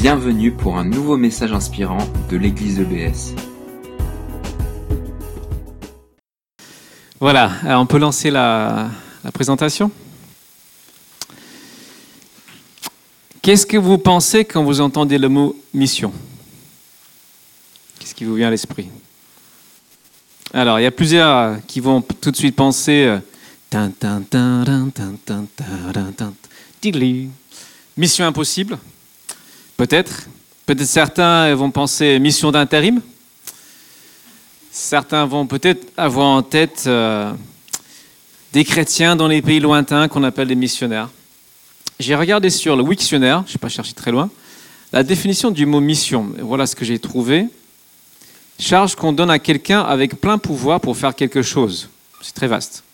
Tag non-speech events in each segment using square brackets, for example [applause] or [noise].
Bienvenue pour un nouveau message inspirant de l'église EBS. Voilà, on peut lancer la, la présentation. Qu'est-ce que vous pensez quand vous entendez le mot mission Qu'est-ce qui vous vient à l'esprit Alors, il y a plusieurs qui vont tout de suite penser Mission impossible peut-être. Peut-être certains vont penser mission d'intérim. Certains vont peut-être avoir en tête euh, des chrétiens dans les pays lointains qu'on appelle des missionnaires. J'ai regardé sur le Wiktionnaire, je n'ai pas cherché très loin, la définition du mot mission. Voilà ce que j'ai trouvé. Charge qu'on donne à quelqu'un avec plein pouvoir pour faire quelque chose. C'est très vaste.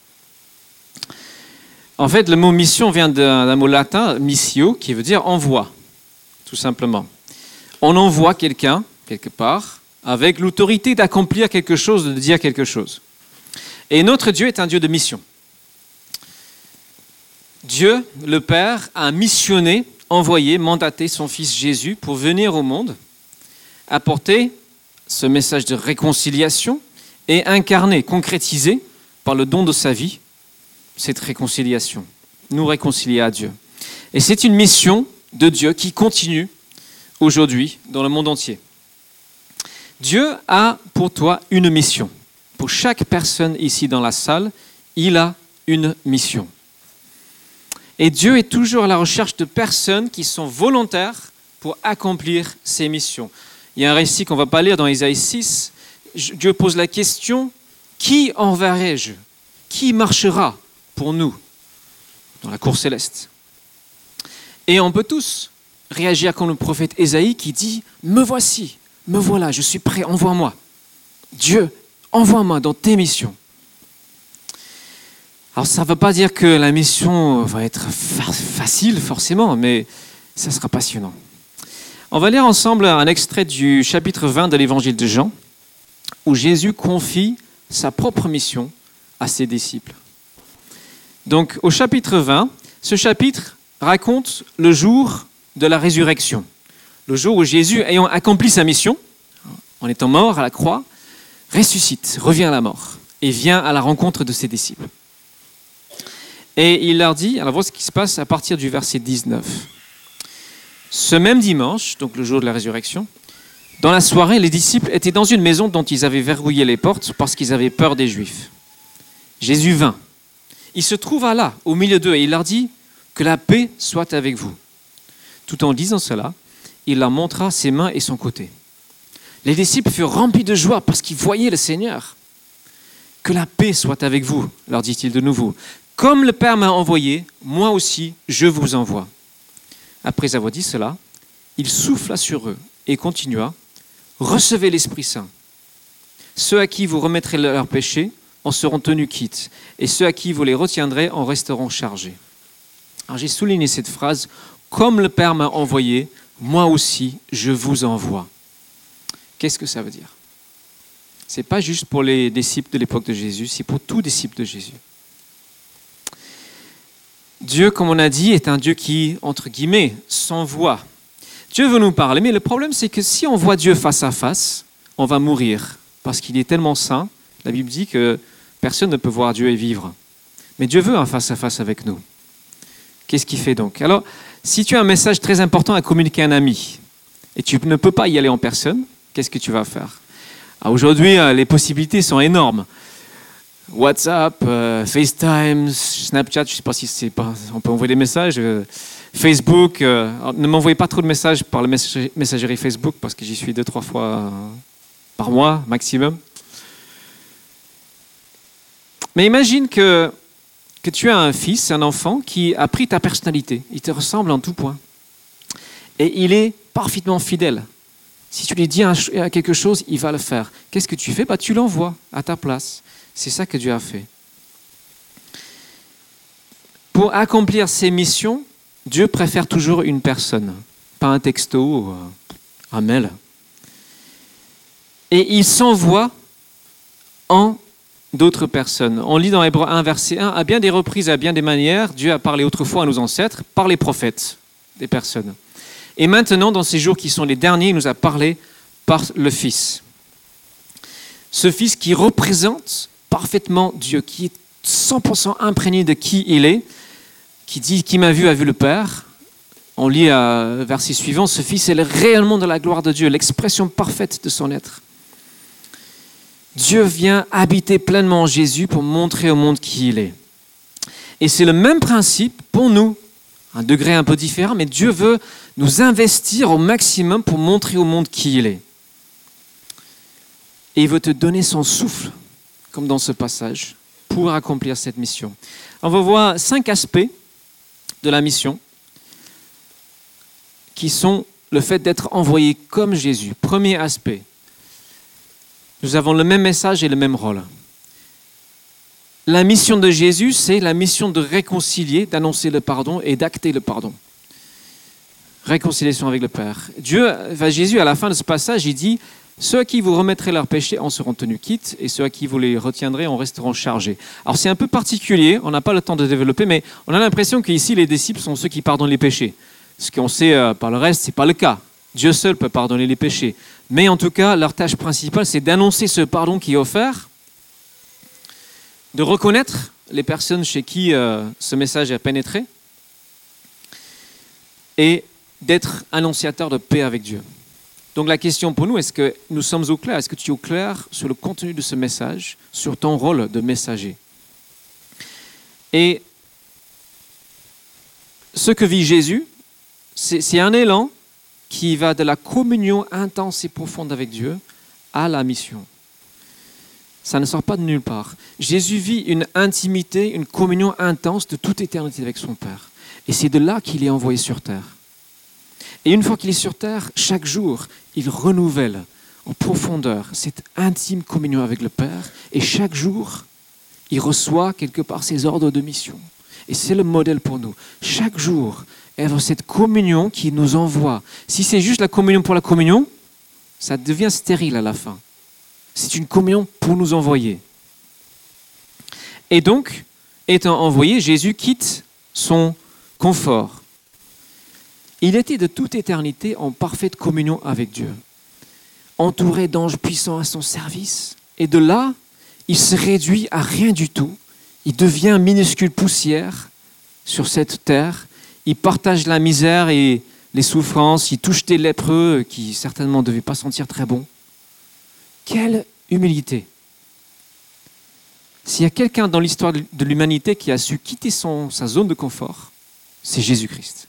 En fait, le mot mission vient d'un mot latin, missio, qui veut dire envoi, tout simplement. On envoie quelqu'un, quelque part, avec l'autorité d'accomplir quelque chose, de dire quelque chose. Et notre Dieu est un Dieu de mission. Dieu, le Père, a missionné, envoyé, mandaté son Fils Jésus pour venir au monde, apporter ce message de réconciliation et incarner, concrétiser par le don de sa vie cette réconciliation, nous réconcilier à Dieu. Et c'est une mission de Dieu qui continue aujourd'hui dans le monde entier. Dieu a pour toi une mission. Pour chaque personne ici dans la salle, il a une mission. Et Dieu est toujours à la recherche de personnes qui sont volontaires pour accomplir ses missions. Il y a un récit qu'on ne va pas lire dans Isaïe 6. Dieu pose la question, qui enverrai-je? Qui marchera pour nous? Dans la cour céleste Et on peut tous réagir comme le prophète Isaïe qui dit, me voici, me voilà, je suis prêt, envoie-moi. Dieu, envoie-moi dans tes missions. Alors ça ne veut pas dire que la mission va être facile forcément, mais ça sera passionnant. On va lire ensemble un extrait du chapitre 20 de l'évangile de Jean, où Jésus confie sa propre mission à ses disciples. Donc au chapitre 20, ce chapitre raconte le jour de la résurrection, le jour où Jésus, ayant accompli sa mission, en étant mort à la croix, ressuscite, revient à la mort et vient à la rencontre de ses disciples. Et il leur dit, alors voilà ce qui se passe à partir du verset 19. Ce même dimanche, donc le jour de la résurrection, dans la soirée, les disciples étaient dans une maison dont ils avaient verrouillé les portes parce qu'ils avaient peur des Juifs. Jésus vint. Il se trouva là, au milieu d'eux, et il leur dit, que la paix soit avec vous. Tout en disant cela, il leur montra ses mains et son côté. Les disciples furent remplis de joie parce qu'ils voyaient le Seigneur. Que la paix soit avec vous, leur dit-il de nouveau. Comme le Père m'a envoyé, moi aussi je vous envoie. Après avoir dit cela, il souffla sur eux et continua, Recevez l'Esprit Saint. Ceux à qui vous remettrez leurs péchés en seront tenus quittes, et ceux à qui vous les retiendrez en resteront chargés. Alors j'ai souligné cette phrase, Comme le Père m'a envoyé, moi aussi je vous envoie. Qu'est-ce que ça veut dire? Ce n'est pas juste pour les disciples de l'époque de Jésus, c'est pour tous disciples de Jésus. Dieu, comme on a dit, est un Dieu qui, entre guillemets, s'envoie. Dieu veut nous parler, mais le problème c'est que si on voit Dieu face à face, on va mourir, parce qu'il est tellement saint. La Bible dit que personne ne peut voir Dieu et vivre. Mais Dieu veut un face à face avec nous. Qu'est-ce qu'il fait donc? Alors, si tu as un message très important à communiquer à un ami, et tu ne peux pas y aller en personne, qu'est-ce que tu vas faire? Aujourd'hui, euh, les possibilités sont énormes. WhatsApp, euh, FaceTime, Snapchat, je ne sais pas si on peut envoyer des messages. Euh, Facebook, ne m'envoyez pas trop de messages par la messagerie Facebook parce que j'y suis deux, trois fois par mois maximum. Mais imagine que, tu as un fils, un enfant qui a pris ta personnalité. Il te ressemble en tout point. Et il est parfaitement fidèle. Si tu lui dis quelque chose, il va le faire. Qu'est-ce que tu fais? Bah, Tu l'envoies à ta place. C'est ça que Dieu a fait. Pour accomplir ses missions, Dieu préfère toujours une personne, pas un texto, un mail. Et il s'envoie en d'autres personnes. On lit dans Hébreu 1, verset 1, à bien des reprises, à bien des manières, Dieu a parlé autrefois à nos ancêtres par les prophètes, des personnes. Et maintenant, dans ces jours qui sont les derniers, il nous a parlé par le Fils. Ce Fils qui représente parfaitement Dieu, qui est 100% imprégné de qui il est, qui dit Qui m'a vu a vu le Père. On lit à verset suivant Ce Fils est réellement de la gloire de Dieu, l'expression parfaite de son être. Dieu vient habiter pleinement en Jésus pour montrer au monde qui il est. Et c'est le même principe pour nous, un degré un peu différent, mais Dieu veut nous investir au maximum pour montrer au monde qui il est. Et il veut te donner son souffle, comme dans ce passage, pour accomplir cette mission. On va voir cinq aspects de la mission qui sont le fait d'être envoyé comme Jésus. Premier aspect, nous avons le même message et le même rôle. La mission de Jésus, c'est la mission de réconcilier, d'annoncer le pardon et d'acter le pardon. Réconciliation avec le Père. Dieu, Jésus, à la fin de ce passage, il dit Ceux qui vous remettrez leurs péchés en seront tenus quittes, et ceux qui vous les retiendrez en resteront chargés. Alors c'est un peu particulier, on n'a pas le temps de développer, mais on a l'impression qu'ici, les disciples sont ceux qui pardonnent les péchés. Ce qu'on sait euh, par le reste, ce n'est pas le cas. Dieu seul peut pardonner les péchés. Mais en tout cas, leur tâche principale, c'est d'annoncer ce pardon qui est offert de reconnaître les personnes chez qui euh, ce message a pénétré et d'être annonciateur de paix avec Dieu. Donc la question pour nous, est-ce que nous sommes au clair Est-ce que tu es au clair sur le contenu de ce message, sur ton rôle de messager? Et ce que vit Jésus, c'est un élan qui va de la communion intense et profonde avec Dieu à la mission. Ça ne sort pas de nulle part. Jésus vit une intimité, une communion intense de toute éternité avec son Père. Et c'est de là qu'il est envoyé sur terre. Et une fois qu'il est sur terre, chaque jour, il renouvelle en profondeur cette intime communion avec le Père. Et chaque jour, il reçoit quelque part ses ordres de mission. Et c'est le modèle pour nous. Chaque jour, a cette communion qui nous envoie. Si c'est juste la communion pour la communion, ça devient stérile à la fin. C'est une communion pour nous envoyer. Et donc, étant envoyé, Jésus quitte son confort. Il était de toute éternité en parfaite communion avec Dieu, entouré d'anges puissants à son service. Et de là, il se réduit à rien du tout. Il devient minuscule poussière sur cette terre. Il partage la misère et les souffrances. Il touche des lépreux qui certainement ne devaient pas sentir très bon. Quelle humilité. S'il y a quelqu'un dans l'histoire de l'humanité qui a su quitter sa zone de confort, c'est Jésus-Christ.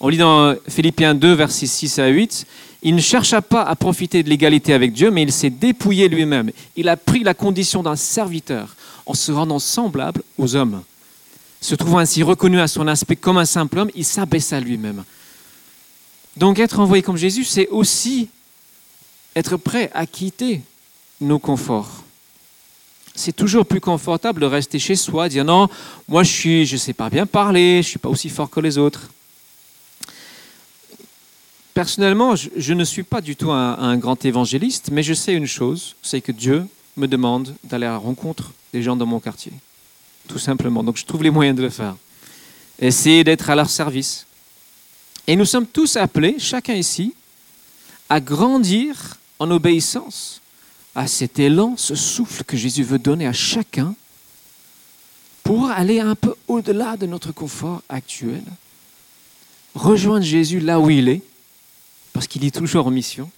On lit dans Philippiens 2, versets 6 à 8, il ne chercha pas à profiter de l'égalité avec Dieu, mais il s'est dépouillé lui-même. Il a pris la condition d'un serviteur en se rendant semblable aux hommes. Se trouvant ainsi reconnu à son aspect comme un simple homme, il s'abaissa lui-même. Donc être envoyé comme Jésus, c'est aussi être prêt à quitter nos conforts. C'est toujours plus confortable de rester chez soi, dire non, moi je suis, je sais pas bien parler, je suis pas aussi fort que les autres. Personnellement, je, ne suis pas du tout un, grand évangéliste, mais je sais une chose, c'est que Dieu me demande d'aller à la rencontre des gens dans mon quartier, tout simplement. Donc je trouve les moyens de le faire. Essayer d'être à leur service. Et nous sommes tous appelés, chacun ici, à grandir en obéissance à cet élan, ce souffle que Jésus veut donner à chacun pour aller un peu au-delà de notre confort actuel, rejoindre Jésus là où il est, parce qu'il est toujours en mission.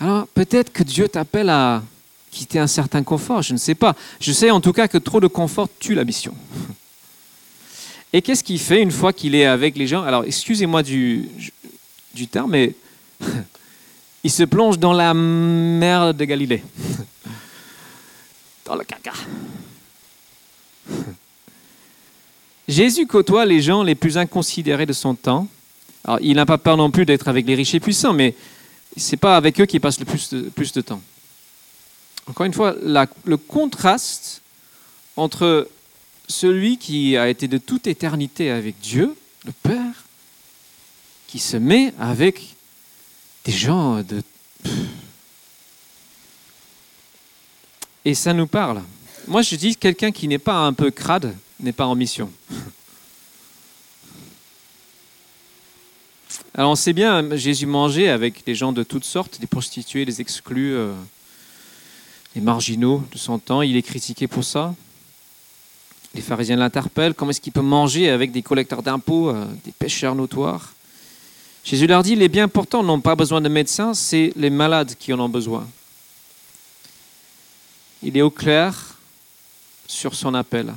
Alors peut-être que Dieu t'appelle à quitter un certain confort, je ne sais pas. Je sais en tout cas que trop de confort tue la mission. [laughs] Et qu'est-ce qu'il fait une fois qu'il est avec les gens? Alors excusez-moi du, du terme, mais [laughs] il se plonge dans la mer de Galilée, [laughs] dans le caca. Jésus côtoie les gens les plus inconsidérés de son temps. Alors, il n'a pas peur non plus d'être avec les riches et puissants, mais ce n'est pas avec eux qu'il passe le plus de, plus de temps. Encore une fois, le contraste entre celui qui a été de toute éternité avec Dieu, le Père, qui se met avec des gens de... Et ça nous parle. Moi, je dis quelqu'un qui n'est pas un peu crade n'est pas en mission. Alors on sait bien, Jésus mangeait avec des gens de toutes sortes, des prostituées, des exclus, euh, les marginaux de son temps. Il est critiqué pour ça. Les pharisiens l'interpellent. Comment est-ce qu'il peut manger avec des collecteurs d'impôts, euh, des pêcheurs notoires? Jésus leur dit, les bien portants n'ont pas besoin de médecins, c'est les malades qui en ont besoin. Il est au clair sur son appel.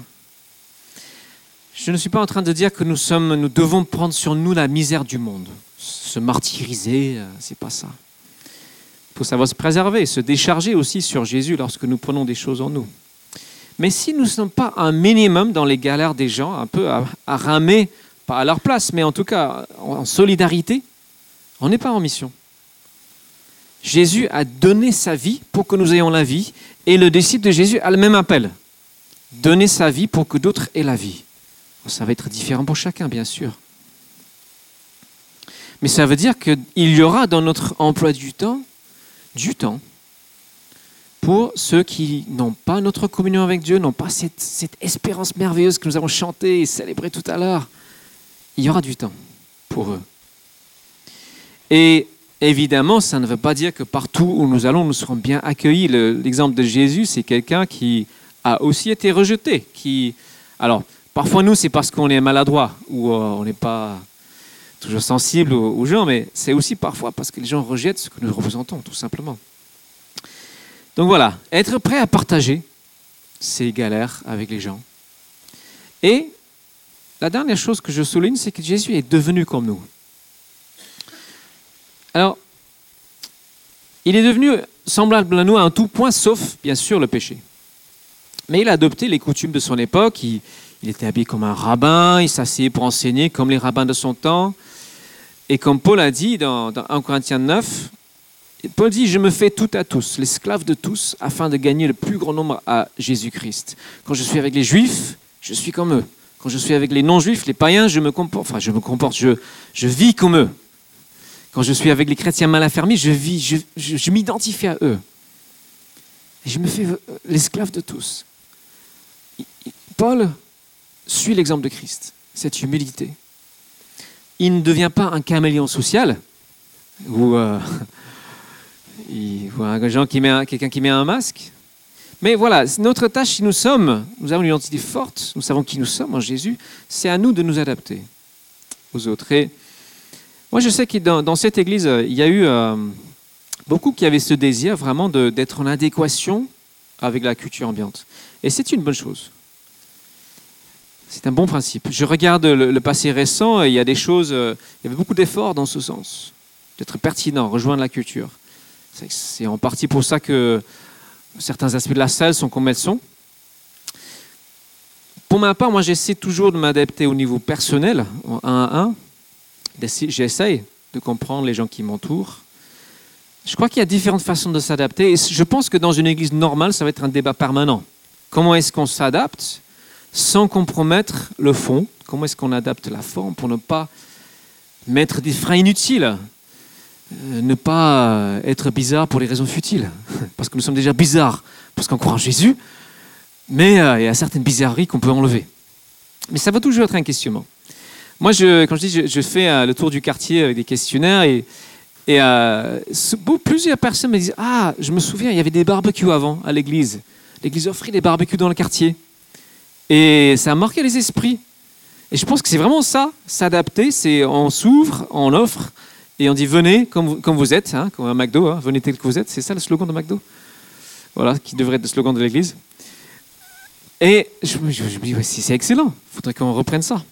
Je ne suis pas en train de dire que nous, sommes, nous devons prendre sur nous la misère du monde, se martyriser, euh, c'est pas ça. Il faut savoir se préserver, se décharger aussi sur Jésus lorsque nous prenons des choses en nous. Mais si nous ne sommes pas un minimum dans les galères des gens, un peu à, ramer, pas à leur place, mais en tout cas en solidarité, on n'est pas en mission. Jésus a donné sa vie pour que nous ayons la vie, et le disciple de Jésus a le même appel. Donner sa vie pour que d'autres aient la vie. Ça va être différent pour chacun, bien sûr. Mais ça veut dire qu'il y aura dans notre emploi du temps, du temps, pour ceux qui n'ont pas notre communion avec Dieu, n'ont pas cette, espérance merveilleuse que nous avons chantée et célébrée tout à l'heure. Il y aura du temps pour eux. Et évidemment, ça ne veut pas dire que partout où nous allons, nous serons bien accueillis. L'exemple de Jésus, c'est quelqu'un qui a aussi été rejeté. Qui, alors, parfois nous, c'est parce qu'on est maladroit ou euh, on n'est pas toujours sensible aux, gens, mais c'est aussi parfois parce que les gens rejettent ce que nous représentons, tout simplement. Donc voilà, être prêt à partager ces galères avec les gens. Et la dernière chose que je souligne, c'est que Jésus est devenu comme nous. Alors, il est devenu semblable à nous à un tout point, sauf bien sûr le péché. Mais il a adopté les coutumes de son époque. Il, il était habillé comme un rabbin, il s'asseyait pour enseigner comme les rabbins de son temps. Et comme Paul a dit dans, dans 1 Corinthiens 9, Paul dit, je me fais tout à tous, l'esclave de tous, afin de gagner le plus grand nombre à Jésus-Christ. Quand je suis avec les juifs, je suis comme eux. Quand je suis avec les non-juifs, les païens, je me comporte, enfin je me comporte, je, vis comme eux. Quand je suis avec les chrétiens mal affermis, je vis, je, je, je m'identifie à eux. Et je me fais l'esclave de tous. Paul suit l'exemple de Christ, cette humilité. Il ne devient pas un caméléon social, ou, euh, [laughs] il, ou un gens qui met quelqu'un qui met un masque. Mais voilà, notre tâche, si nous sommes, nous avons une identité forte, nous savons qui nous sommes en Jésus, c'est à nous de nous adapter aux autres. Et moi, je sais que dans, cette église, il y a eu euh, beaucoup qui avaient ce désir vraiment d'être en adéquation avec la culture ambiante. Et c'est une bonne chose. C'est un bon principe. Je regarde le, passé récent et il y a des choses, euh, il y avait beaucoup d'efforts dans ce sens, d'être pertinent, rejoindre la culture. C'est, en partie pour ça que certains aspects de la salle sont comme elles sont. Pour ma part, moi, j'essaie toujours de m'adapter au niveau personnel, en un à un. J'essaye de comprendre les gens qui m'entourent. Je crois qu'il y a différentes façons de s'adapter. Et je pense que dans une église normale, ça va être un débat permanent. Comment est-ce qu'on s'adapte? Sans compromettre le fond Comment est-ce qu'on adapte la forme pour ne pas mettre des freins inutiles euh, ne pas être bizarre pour les raisons futiles, [laughs] parce que nous sommes déjà bizarres, parce qu'on croit en Jésus, mais euh, il y a certaines bizarreries qu'on peut enlever. Mais ça va toujours être un questionnement. Moi, quand je dis, je, je fais euh, le tour du quartier avec des questionnaires et, plusieurs personnes me disent Ah, je me souviens, il y avait des barbecues avant à l'église. L'église offrait des barbecues dans le quartier. Et ça a marqué les esprits. Et je pense que c'est vraiment ça, s'adapter, c'est on s'ouvre, on offre, et on dit venez comme, vous êtes, hein, comme un McDo, hein, venez tel que vous êtes. C'est ça le slogan de McDo? Voilà, qui devrait être le slogan de l'église. Et je, me dis, c'est excellent, il faudrait qu'on reprenne ça.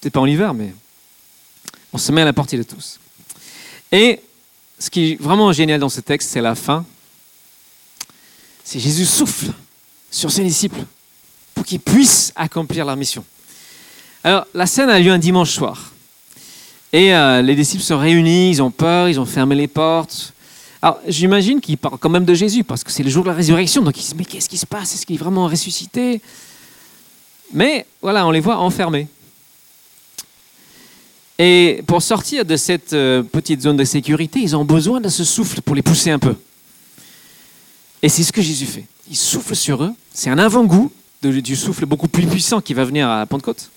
Peut-être pas en hiver, mais on se met à la portée de tous. Et ce qui est vraiment génial dans ce texte, c'est la fin. C'est Jésus souffle sur ses disciples pour qu'ils puissent accomplir leur mission. Alors, la scène a lieu un dimanche soir. Et euh, les disciples sont réunis, ils ont peur, ils ont fermé les portes. Alors, j'imagine qu'ils parlent quand même de Jésus, parce que c'est le jour de la résurrection. Donc, ils se disent, mais qu'est-ce qui se passe? Est-ce qu'il est vraiment ressuscité? Mais voilà, on les voit enfermés. Et pour sortir de cette euh, petite zone de sécurité, ils ont besoin de ce souffle pour les pousser un peu. Et c'est ce que Jésus fait. Il souffle sur eux. C'est un avant-goût du souffle beaucoup plus puissant qui va venir à Pentecôte.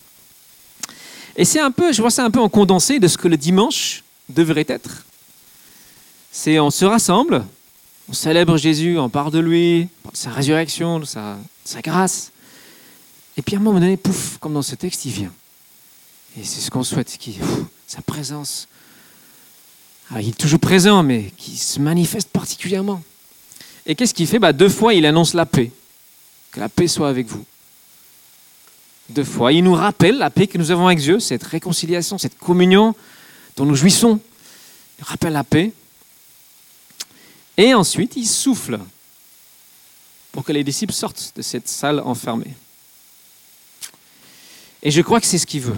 Et c'est un peu, je vois ça un peu en condensé de ce que le dimanche devrait être. C'est on se rassemble, on célèbre Jésus, on parle de lui, de sa résurrection, de sa, grâce. Et puis à un moment donné, pouf, comme dans ce texte, il vient. Et c'est ce qu'on souhaite, sa présence. Ah, il est toujours présent, mais qui se manifeste particulièrement. Et qu'est-ce qu'il fait? Bah, Deux fois, il annonce la paix. Que la paix soit avec vous. Deux fois. Il nous rappelle la paix que nous avons avec Dieu, cette réconciliation, cette communion dont nous jouissons. Il rappelle la paix. Et ensuite, il souffle pour que les disciples sortent de cette salle enfermée. Et je crois que c'est ce qu'il veut.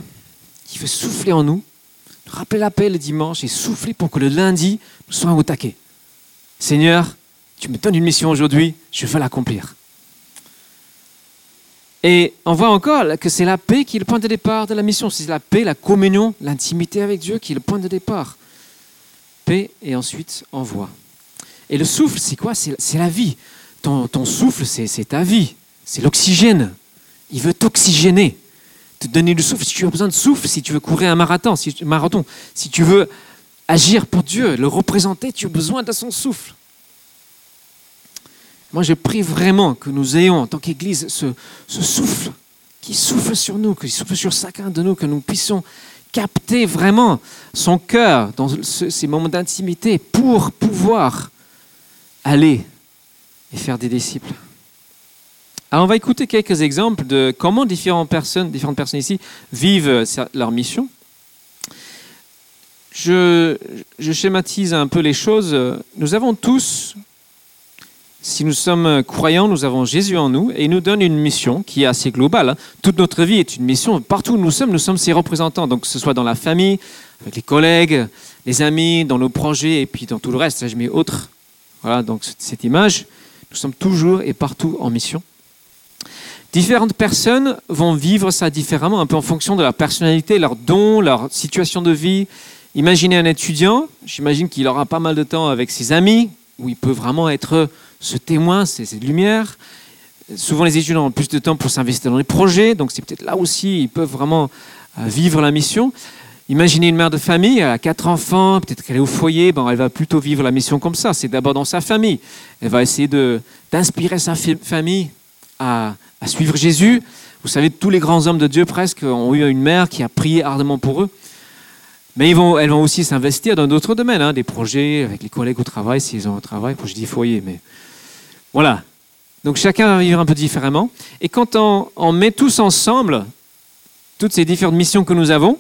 Il veut souffler en nous, rappeler la paix le dimanche et souffler pour que le lundi, nous soyons au taquet. Seigneur, tu me donnes une mission aujourd'hui, je veux l'accomplir. Et on voit encore que c'est la paix qui est le point de départ de la mission. C'est la paix, la communion, l'intimité avec Dieu qui est le point de départ. Paix et ensuite envoi. Et le souffle, c'est quoi? C'est la vie. Ton, souffle, c'est ta vie. C'est l'oxygène. Il veut t'oxygéner, te donner du souffle. Si tu as besoin de souffle, si tu veux courir un marathon, si, marathon, si tu veux agir pour Dieu, le représenter, tu as besoin de son souffle. Moi, je prie vraiment que nous ayons, en tant qu'Église, ce, souffle qui souffle sur nous, qui souffle sur chacun de nous, que nous puissions capter vraiment son cœur dans ces moments d'intimité pour pouvoir aller et faire des disciples. Alors, on va écouter quelques exemples de comment différentes personnes, différentes personnes ici vivent leur mission. Je, je schématise un peu les choses. Nous avons tous si nous sommes croyants, nous avons Jésus en nous et il nous donne une mission qui est assez globale. Hein. Toute notre vie est une mission. Partout où nous sommes, nous sommes ses représentants. Donc, que ce soit dans la famille, avec les collègues, les amis, dans nos projets et puis dans tout le reste. je mets autre. Voilà, donc cette image. Nous sommes toujours et partout en mission. Différentes personnes vont vivre ça différemment, un peu en fonction de leur personnalité, leurs dons, leur situation de vie. Imaginez un étudiant, j'imagine qu'il aura pas mal de temps avec ses amis, où il peut vraiment être ce témoin, c'est cette lumière. Souvent, les étudiants ont plus de temps pour s'investir dans les projets, donc c'est peut-être là aussi ils peuvent vraiment euh, vivre la mission. Imaginez une mère de famille, elle a quatre enfants, peut-être qu'elle est au foyer, bon, elle va plutôt vivre la mission comme ça. C'est d'abord dans sa famille. Elle va essayer d'inspirer sa famille à, suivre Jésus. Vous savez, tous les grands hommes de Dieu presque ont eu une mère qui a prié ardemment pour eux. Mais elles vont aussi s'investir dans d'autres domaines, hein, des projets avec les collègues au travail, s'ils ont un travail. Je dis foyer, mais voilà. Donc chacun va vivre un peu différemment. Et quand on, met tous ensemble toutes ces différentes missions que nous avons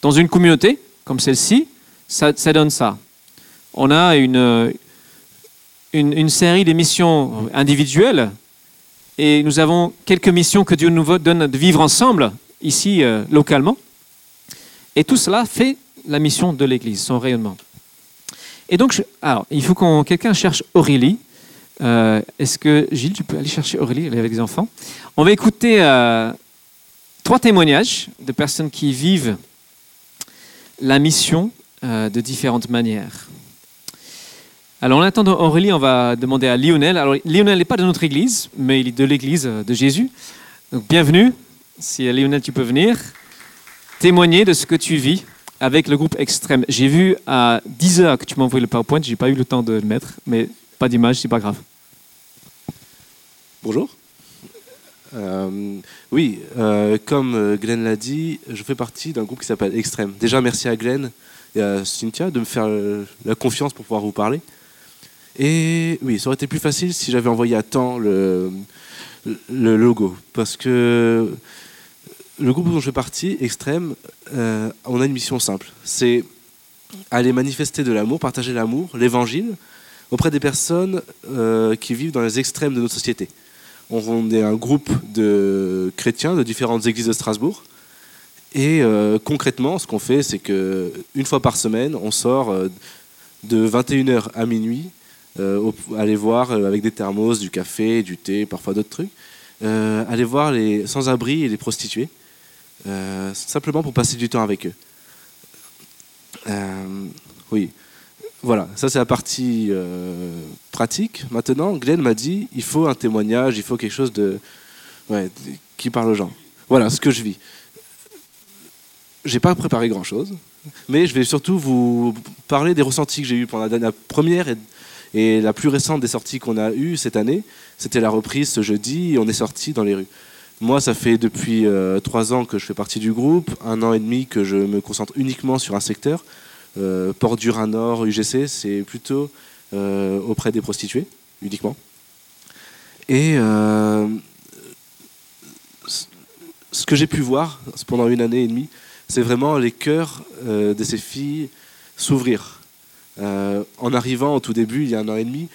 dans une communauté comme celle-ci, ça, donne ça. On a une, série de missions individuelles et nous avons quelques missions que Dieu nous donne de vivre ensemble ici euh, localement. Et tout cela fait la mission de l'Église, son rayonnement. Et donc, il faut que quelqu'un cherche Aurélie. Euh, est-ce que Gilles, tu peux aller chercher Aurélie, elle est avec les enfants? On va écouter euh, trois témoignages de personnes qui vivent la mission euh, de différentes manières. Alors en attendant Aurélie, on va demander à Lionel. Alors Lionel n'est pas de notre église, mais il est de l'église de Jésus. Donc bienvenue. Si Lionel, tu peux venir témoigner de ce que tu vis avec le groupe Extrême. J'ai vu à 10 heures que tu m'as envoyé le PowerPoint, j'ai pas eu le temps de le mettre, mais pas d'image, c'est pas grave. Bonjour. Euh, oui, euh, comme euh, Glenn l'a dit, je fais partie d'un groupe qui s'appelle Extrême. Déjà, merci à Glenn et à Cynthia de me faire la confiance pour pouvoir vous parler. Et oui, ça aurait été plus facile si j'avais envoyé à temps le, logo. Parce que le groupe dont je fais partie, Extrême, on a une mission simple. C'est aller manifester de l'amour, partager l'amour, l'évangile, auprès des personnes qui vivent dans les extrêmes de notre société. On est un groupe de chrétiens de différentes églises de Strasbourg. Et euh, concrètement, ce qu'on fait, c'est qu'une fois par semaine, on sort euh, de 21h à minuit, aller voir avec des thermos, du café, du thé, parfois d'autres trucs, aller voir les sans-abri et les prostituées, simplement pour passer du temps avec eux. oui. Voilà, ça c'est la partie euh, pratique. Maintenant, Glenn m'a dit, il faut un témoignage, il faut quelque chose de, qui parle aux gens. Voilà ce que je vis. j'ai pas préparé grand-chose, mais je vais surtout vous parler des ressentis que j'ai eus pendant la, première et, la plus récente des sorties qu'on a eues cette année. C'était la reprise ce jeudi on est sorti dans les rues. Moi, ça fait depuis euh, trois ans que je fais partie du groupe, un an et demi que je me concentre uniquement sur un secteur. Euh, Port du Rhin Nord, UGC, c'est plutôt euh, auprès des prostituées, uniquement. Et euh, ce que j'ai pu voir pendant une année et demie, c'est vraiment les cœurs de ces filles s'ouvrir. En arrivant au tout début, il y a un an et demi,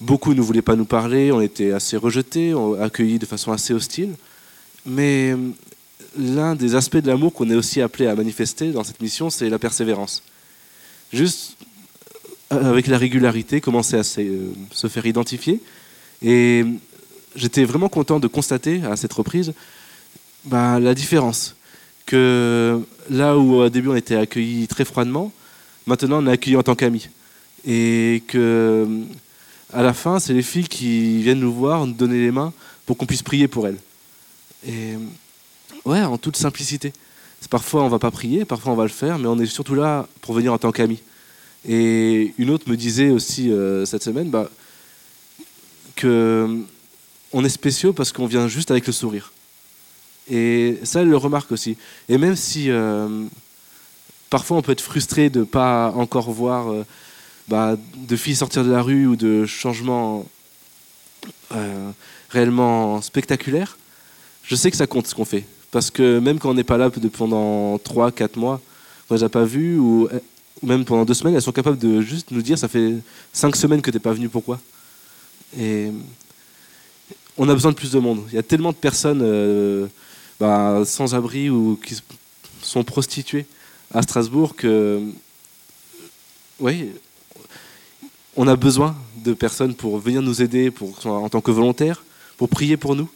beaucoup ne voulaient pas nous parler, on était assez rejetés, accueillis de façon assez hostile. Mais l'un des aspects de l'amour qu'on est aussi appelé à manifester dans cette mission, c'est la persévérance. Juste euh, avec la régularité, commencer à se, euh, faire identifier. Et j'étais vraiment content de constater à cette reprise bah, la différence. Que là où au début on était accueillis très froidement, maintenant on est accueillis en tant qu'amis. Et que à la fin, c'est les filles qui viennent nous voir, nous donner les mains pour qu'on puisse prier pour elles. Et ouais, en toute simplicité. Parfois on va pas prier, parfois on va le faire, mais on est surtout là pour venir en tant qu'amis. Et une autre me disait aussi euh, cette semaine bah, que euh, on est spéciaux parce qu'on vient juste avec le sourire. Et ça, elle le remarque aussi. Et même si euh, parfois on peut être frustré de ne pas encore voir bah, de filles sortir de la rue ou de changements réellement spectaculaires, je sais que ça compte ce qu'on fait. Parce que même quand on n'est pas là pendant 3-4 mois, on ne les a pas vus, ou même pendant deux semaines, elles sont capables de juste nous dire ça fait 5 semaines que tu n'es pas venu, pourquoi? Et on a besoin de plus de monde. Il y a tellement de personnes euh, bah, sans abri ou qui sont prostituées à Strasbourg que oui, on a besoin de personnes pour venir nous aider pour, en tant que volontaires, pour prier pour nous,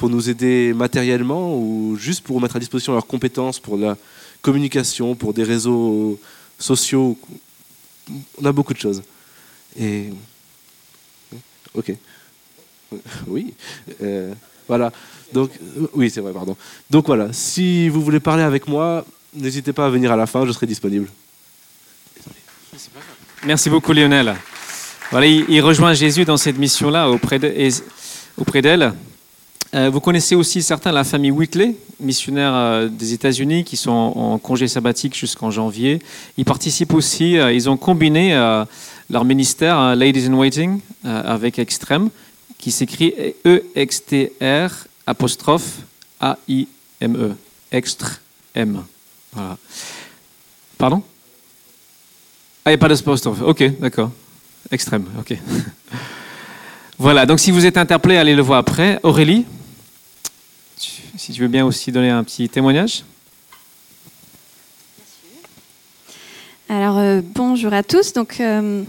pour nous aider matériellement ou juste pour mettre à disposition leurs compétences pour la communication, pour des réseaux sociaux. On a beaucoup de choses. Et ok. Oui. Euh, voilà. Donc, oui, c'est vrai, pardon. Donc voilà, si vous voulez parler avec moi, n'hésitez pas à venir à la fin, je serai disponible. Merci beaucoup Lionel. Voilà, il, il rejoint Jésus dans cette mission-là auprès d'elle. Euh, vous connaissez aussi certains la famille Whitley, missionnaire euh, des États-Unis, qui sont en, congé sabbatique jusqu'en janvier. Ils participent aussi, euh, ils ont combiné leur ministère Ladies in Waiting avec Extrême, qui s'écrit E-X-T-R apostrophe A-I-M-E. Extrême. Voilà. Pardon? Ah, il n'y a pas d'apostrophe. Ok, d'accord. Extrême, ok. [laughs] voilà, donc si vous êtes interpellé, allez le voir après. Aurélie, si tu veux bien aussi donner un petit témoignage. Alors euh, bonjour à tous. Donc euh,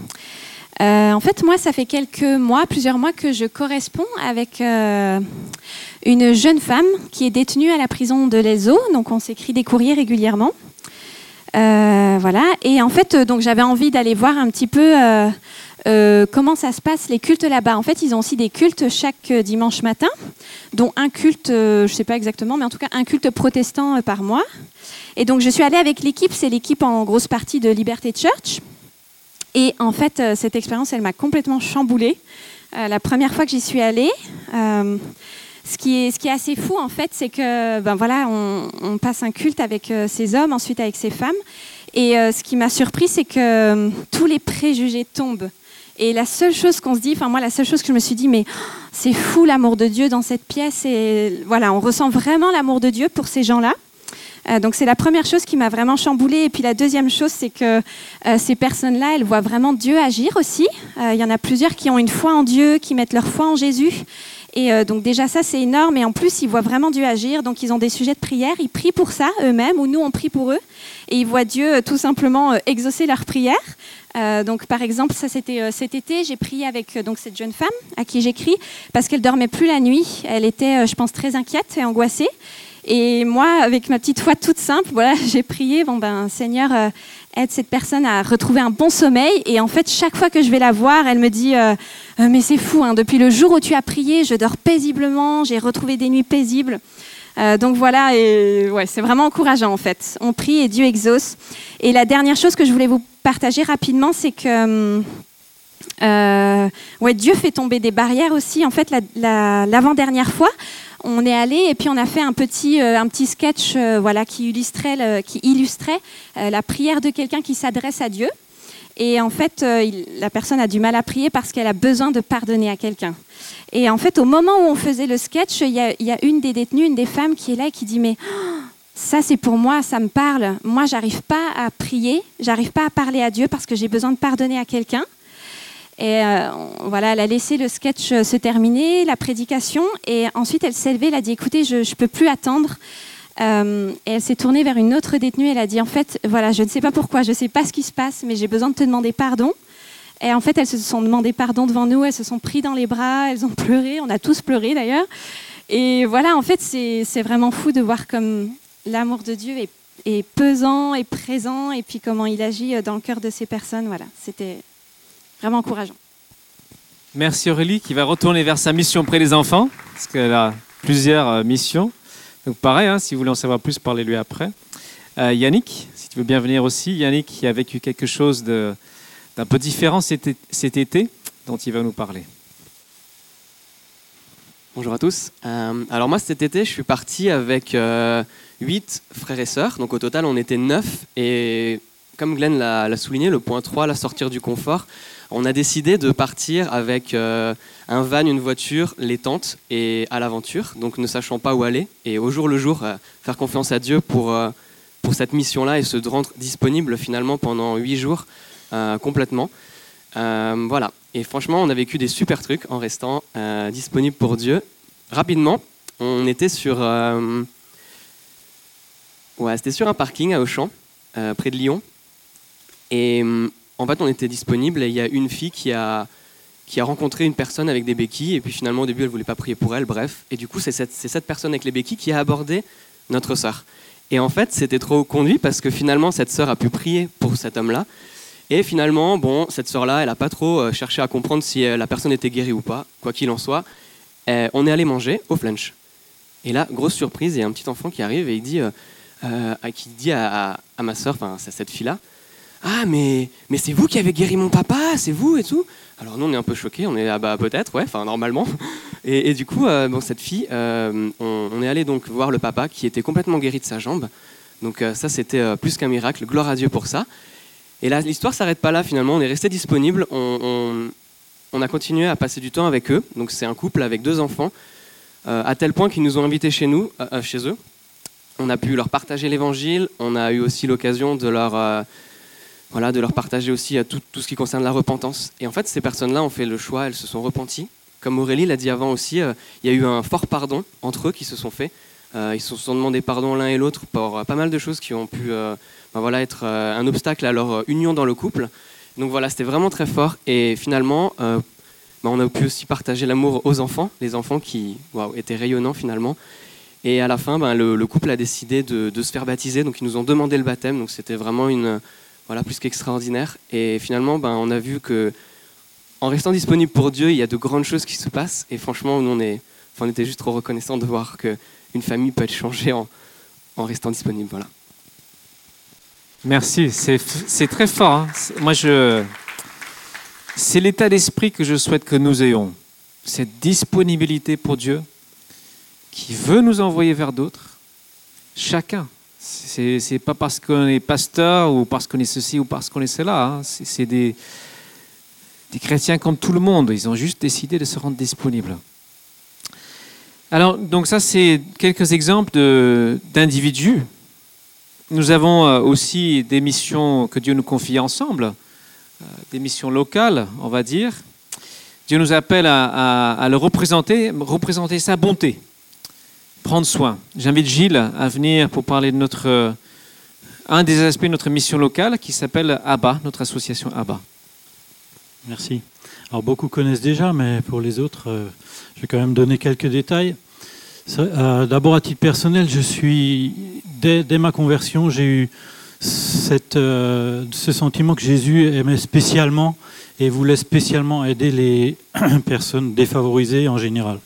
euh, en fait moi ça fait quelques mois, plusieurs mois que je corresponds avec une jeune femme qui est détenue à la prison de l'Eso. Donc on s'écrit des courriers régulièrement. Voilà. Et en fait donc j'avais envie d'aller voir un petit peu euh, comment ça se passe les cultes là-bas? En fait ils ont aussi des cultes chaque euh, dimanche matin, dont un culte, euh, je sais pas exactement, mais en tout cas un culte protestant par mois. Et donc je suis allée avec l'équipe, c'est l'équipe en grosse partie de Liberté Church. Et en fait, cette expérience, elle m'a complètement chamboulée. La première fois que j'y suis allée, ce, qui est, assez fou, en fait, c'est que ben voilà, on, passe un culte avec ces hommes, ensuite avec ces femmes. Et ce qui m'a surpris, c'est que tous les préjugés tombent. Et la seule chose qu'on se dit, enfin moi, la seule chose que je me suis dit, mais c'est fou l'amour de Dieu dans cette pièce. Et voilà, on ressent vraiment l'amour de Dieu pour ces gens-là. Euh, donc c'est la première chose qui m'a vraiment chamboulée. Et puis la deuxième chose, c'est que euh, ces personnes-là, elles voient vraiment Dieu agir aussi. Euh, Il y en a plusieurs qui ont une foi en Dieu, qui mettent leur foi en Jésus. Et donc déjà ça, c'est énorme. Et en plus, ils voient vraiment Dieu agir. Donc ils ont des sujets de prière. Ils prient pour ça eux-mêmes, ou nous, on prie pour eux. Et ils voient Dieu tout simplement exaucer leurs prières. Euh, donc par exemple, ça c'était euh, cet été, j'ai prié avec euh, donc cette jeune femme à qui j'écris parce qu'elle dormait plus la nuit. Elle était, je pense, très inquiète et angoissée. Et moi, avec ma petite foi toute simple, voilà, [laughs] j'ai prié, bon ben Seigneur, aide cette personne à retrouver un bon sommeil. Et en fait, chaque fois que je vais la voir, elle me dit, mais c'est fou, hein, depuis le jour où tu as prié, je dors paisiblement, j'ai retrouvé des nuits paisibles. Euh, donc voilà, et ouais, c'est vraiment encourageant en fait. On prie et Dieu exauce. Et la dernière chose que je voulais vous partager rapidement, c'est que euh, ouais, Dieu fait tomber des barrières aussi. En fait, l'avant-dernière fois, on est allé et puis on a fait un petit, euh, un petit sketch voilà, qui illustrait, qui illustrait la prière de quelqu'un qui s'adresse à Dieu. Et en fait, euh, la personne a du mal à prier parce qu'elle a besoin de pardonner à quelqu'un. Et en fait, au moment où on faisait le sketch, il y, a, une des détenues, une des femmes qui est là et qui dit Mais oh, ça, c'est pour moi, ça me parle. Moi, j'arrive pas à prier, j'arrive pas à parler à Dieu parce que j'ai besoin de pardonner à quelqu'un. Et euh, voilà, elle a laissé le sketch se terminer, la prédication, et ensuite elle s'est levée, elle a dit Écoutez, je ne peux plus attendre. Euh, et elle s'est tournée vers une autre détenue. Elle a dit en fait, voilà, je ne sais pas pourquoi, je ne sais pas ce qui se passe, mais j'ai besoin de te demander pardon. Et en fait, elles se sont demandé pardon devant nous. Elles se sont pris dans les bras. Elles ont [laughs] pleuré. On a tous pleuré d'ailleurs. Et voilà, en fait, c'est vraiment fou de voir comme l'amour de Dieu est, pesant et présent, et puis comment il agit dans le cœur de ces personnes. Voilà, c'était vraiment encourageant. Merci Aurélie, qui va retourner vers sa mission près des enfants, parce qu'elle a plusieurs euh, missions. Donc pareil, hein, si vous voulez en savoir plus, parlez-lui après. Euh, Yannick, si tu veux bien venir aussi. Yannick qui a vécu quelque chose d'un peu différent cet, été, dont il va nous parler. Bonjour à tous. Euh, alors moi cet été, je suis parti avec euh, huit frères et sœurs. Donc au total, on était neuf. Et comme Glenn l'a souligné, le point 3, la sortir du confort, on a décidé de partir avec euh, un van, une voiture, les tentes et à l'aventure, donc ne sachant pas où aller. Et au jour le jour, euh, faire confiance à Dieu pour, euh, cette mission-là et se rendre disponible finalement pendant huit jours complètement. voilà. Et franchement, on a vécu des super trucs en restant disponible pour Dieu. Rapidement, on était sur, ouais, c'était sur un parking à Auchan, près de Lyon. Et en fait, on était disponible et il y a une fille qui a, rencontré une personne avec des béquilles et puis finalement au début elle voulait pas prier pour elle, bref. Et du coup, c'est cette, personne avec les béquilles qui a abordé notre sœur. Et en fait, c'était trop conduit parce que finalement cette sœur a pu prier pour cet homme-là. Et finalement, bon, cette sœur-là, elle n'a pas trop euh, cherché à comprendre si euh, la personne était guérie ou pas, quoi qu'il en soit. Euh, on est allé manger au flunch. Et là, grosse surprise, il y a un petit enfant qui arrive et il dit, qui dit à, à ma sœur, enfin cette fille-là, ah, mais, mais c'est vous qui avez guéri mon papa, c'est vous et tout. Alors nous, on est un peu choqués, on est ah bah peut-être, ouais, enfin normalement. [laughs] Et, du coup, euh, bon, cette fille, euh, on, est allé donc voir le papa qui était complètement guéri de sa jambe. Donc euh, ça, c'était plus qu'un miracle. Gloire à Dieu pour ça. Et là, l'histoire s'arrête pas là finalement. On est resté disponible. On, on, a continué à passer du temps avec eux. Donc c'est un couple avec deux enfants, à tel point qu'ils nous ont invités chez nous, chez eux. On a pu leur partager l'évangile. On a eu aussi l'occasion de leur voilà, de leur partager aussi tout, tout, ce qui concerne la repentance. Et en fait, ces personnes-là ont fait le choix, elles se sont repenties. Comme Aurélie l'a dit avant aussi, euh, il y a eu un fort pardon entre eux qui se sont faits. Euh, ils se sont demandé pardon l'un et l'autre pour euh, pas mal de choses qui ont pu ben voilà, être un obstacle à leur union dans le couple. Donc voilà, c'était vraiment très fort. Et finalement, ben on a pu aussi partager l'amour aux enfants, les enfants qui étaient rayonnants finalement. Et à la fin, ben, le, couple a décidé de, de, se faire baptiser, donc ils nous ont demandé le baptême. Donc c'était vraiment une, voilà, plus qu'extraordinaire. Et finalement, ben, on a vu que en restant disponible pour Dieu, il y a de grandes choses qui se passent. Et franchement, on, est, on était juste trop reconnaissant de voir qu'une famille peut être changée en, en restant disponible. Voilà. Merci, c'est très fort. Hein. Moi, je, c'est l'état d'esprit que je souhaite que nous ayons. Cette disponibilité pour Dieu qui veut nous envoyer vers d'autres, chacun. C'est n'est pas parce qu'on est pasteur ou parce qu'on est ceci ou parce qu'on est cela. Hein. C'est des, chrétiens comme tout le monde. Ils ont juste décidé de se rendre disponibles. Alors, donc ça, c'est quelques exemples d'individus. Nous avons euh, aussi des missions que Dieu nous confie ensemble, euh, des missions locales, on va dire. Dieu nous appelle à, à le représenter, représenter sa bonté prendre soin. J'invite Gilles à venir pour parler de notre, euh, un des aspects de notre mission locale qui s'appelle ABBA, notre association ABBA. Merci. Alors beaucoup connaissent déjà, mais pour les autres, euh, je vais quand même donner quelques détails. Euh, d'abord à titre personnel, je suis dès, ma conversion, j'ai eu cette, ce sentiment que Jésus aimait spécialement et voulait spécialement aider les [clears throat] personnes défavorisées en général.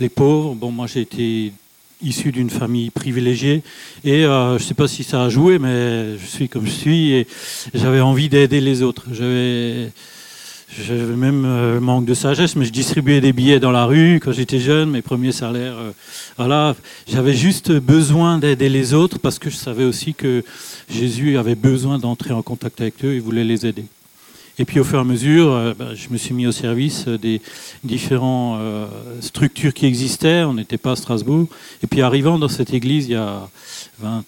Les pauvres, bon moi j'ai été issu d'une famille privilégiée. Et je ne sais pas si ça a joué, mais je suis comme je suis et j'avais envie d'aider les autres. J'avais même euh, manque de sagesse, mais je distribuais des billets dans la rue quand j'étais jeune, mes premiers salaires. Euh, voilà, j'avais juste besoin d'aider les autres parce que je savais aussi que Jésus avait besoin d'entrer en contact avec eux, il voulait les aider. Et puis au fur et à mesure, euh, bah, je me suis mis au service des différentes structures qui existaient. On n'était pas à Strasbourg. Et puis arrivant dans cette église il y a 20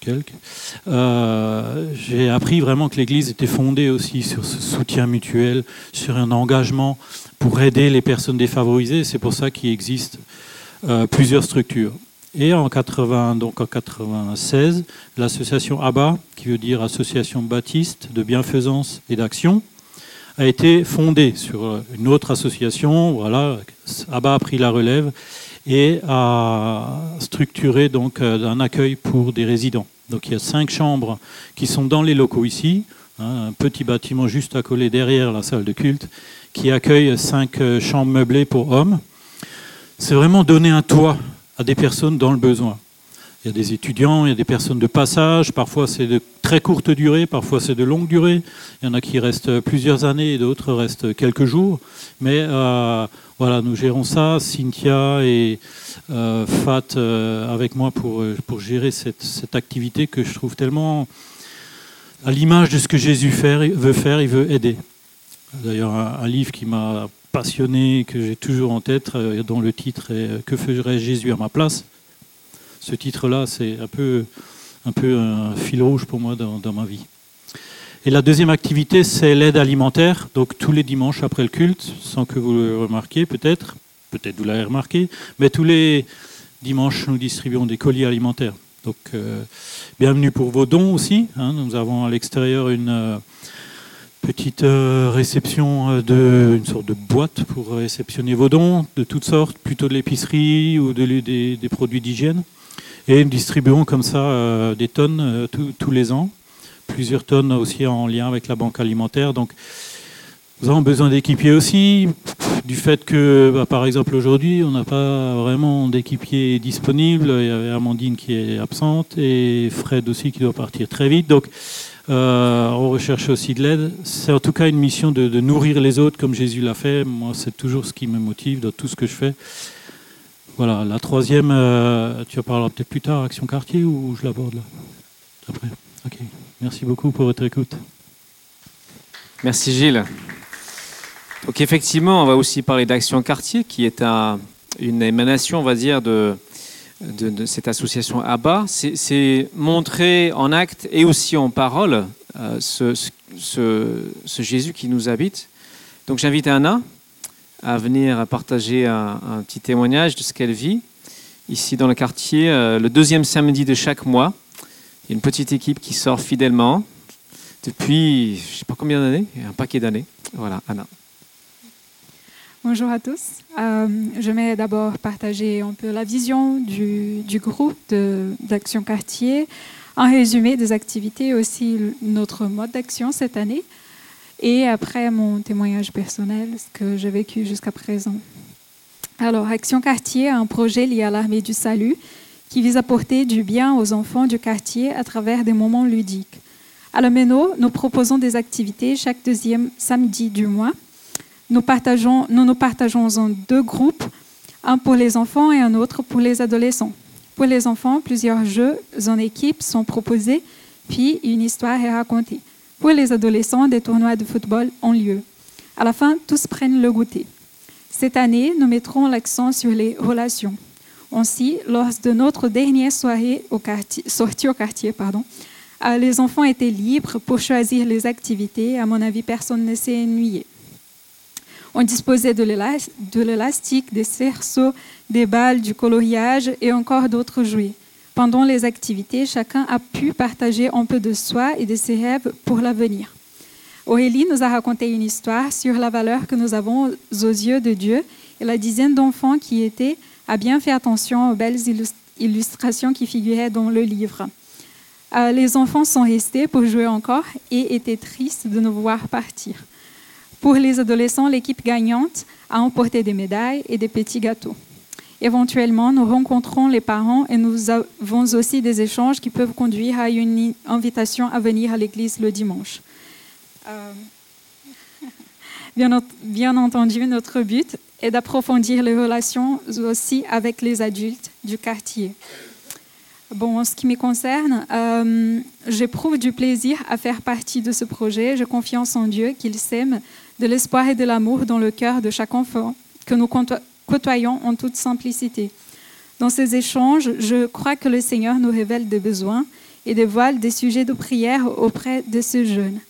quelques, euh, j'ai appris vraiment que l'Église était fondée aussi sur ce soutien mutuel, sur un engagement pour aider les personnes défavorisées. C'est pour ça qu'il existe euh, plusieurs structures. Et en 80, donc en 96, l'association ABBA, qui veut dire Association Baptiste de bienfaisance et d'action, a été fondée sur une autre association. Voilà, ABBA a pris la relève et a structuré donc euh, un accueil pour des résidents. Donc il y a cinq chambres qui sont dans les locaux ici, hein, un petit bâtiment juste à coller derrière la salle de culte, qui accueille cinq euh, chambres meublées pour hommes. C'est vraiment donner un toit à des personnes dans le besoin. Il y a des étudiants, il y a des personnes de passage, parfois c'est de très courte durée, parfois c'est de longue durée. Il y en a qui restent plusieurs années et d'autres restent quelques jours. Mais euh, voilà, nous gérons ça. Cynthia et euh, Fat euh, avec moi pour, pour gérer cette, cette, activité que je trouve tellement à l'image de ce que Jésus fait, veut faire, il veut aider. D'ailleurs, un, livre qui m'a passionné, que j'ai toujours en tête, dont le titre est Que ferait Jésus à ma place? Ce titre-là, c'est un peu, un fil rouge pour moi dans, ma vie. Et la deuxième activité, c'est l'aide alimentaire. Donc tous les dimanches après le culte, sans que vous le remarquiez peut-être, peut-être vous l'avez remarqué, mais tous les dimanches, nous distribuons des colis alimentaires. Donc euh, bienvenue pour vos dons aussi. Hein. Nous avons à l'extérieur une euh, petite euh, réception de une sorte de boîte pour réceptionner vos dons de toutes sortes, plutôt de l'épicerie ou de, des, produits d'hygiène. Et nous distribuons comme ça des tonnes tous les ans plusieurs tonnes aussi en lien avec la banque alimentaire. Donc, nous avons besoin d'équipiers aussi, du fait que, bah, par exemple, aujourd'hui, on n'a pas vraiment d'équipiers disponibles. Il y avait Amandine qui est absente et Fred aussi qui doit partir très vite. Donc, euh, on recherche aussi de l'aide. C'est en tout cas une mission de, nourrir les autres comme Jésus l'a fait. Moi, c'est toujours ce qui me motive dans tout ce que je fais. Voilà, la troisième, euh, tu en parleras peut-être plus tard, Action Quartier, ou je l'aborde là Après Ok. Merci beaucoup pour votre écoute. Merci Gilles. Donc effectivement, on va aussi parler d'Action Quartier, qui est une émanation, on va dire, de, de, cette association ABBA. C'est montrer en acte et aussi en parole euh, ce, Jésus qui nous habite. Donc j'invite Anna à venir partager un, petit témoignage de ce qu'elle vit ici dans le quartier, euh, le deuxième samedi de chaque mois. Il y a une petite équipe qui sort fidèlement depuis, je ne sais pas combien d'années, un paquet d'années. Voilà, Anna. Bonjour à tous. Euh, je vais d'abord partager un peu la vision du, du groupe d'Action Quartier, un résumé des activités aussi notre mode d'action cette année. Et après, mon témoignage personnel, ce que j'ai vécu jusqu'à présent. Alors, Action Quartier un projet lié à l'armée du salut qui vise à porter du bien aux enfants du quartier à travers des moments ludiques. À la nous proposons des activités chaque deuxième samedi du mois. Nous, partageons, nous nous partageons en deux groupes, un pour les enfants et un autre pour les adolescents. Pour les enfants, plusieurs jeux en équipe sont proposés, puis une histoire est racontée. Pour les adolescents, des tournois de football ont lieu. À la fin, tous prennent le goûter. Cette année, nous mettrons l'accent sur les relations. Ainsi, lors de notre dernière soirée au quartier, sortie au quartier, pardon, euh, les enfants étaient libres pour choisir les activités. À mon avis, personne ne s'est ennuyé. On disposait de l'élastique, des cerceaux, des balles, du coloriage et encore d'autres jouets. Pendant les activités, chacun a pu partager un peu de soi et de ses rêves pour l'avenir. Aurélie nous a raconté une histoire sur la valeur que nous avons aux yeux de Dieu et la dizaine d'enfants qui étaient a bien fait attention aux belles illustrations qui figuraient dans le livre. Euh, les enfants sont restés pour jouer encore et étaient tristes de nous voir partir. Pour les adolescents, l'équipe gagnante a emporté des médailles et des petits gâteaux. Éventuellement, nous rencontrons les parents et nous avons aussi des échanges qui peuvent conduire à une invitation à venir à l'église le dimanche. Euh, [laughs] bien, entendu, notre but est d'approfondir les relations aussi avec les adultes du quartier. Bon, en ce qui me concerne, euh, j'éprouve du plaisir à faire partie de ce projet. J'ai confiance en Dieu qu'il sème de l'espoir et de l'amour dans le cœur de chaque enfant que nous côtoyons en toute simplicité. Dans ces échanges, je crois que le Seigneur nous révèle des besoins et dévoile des sujets de prière auprès de ces jeunes.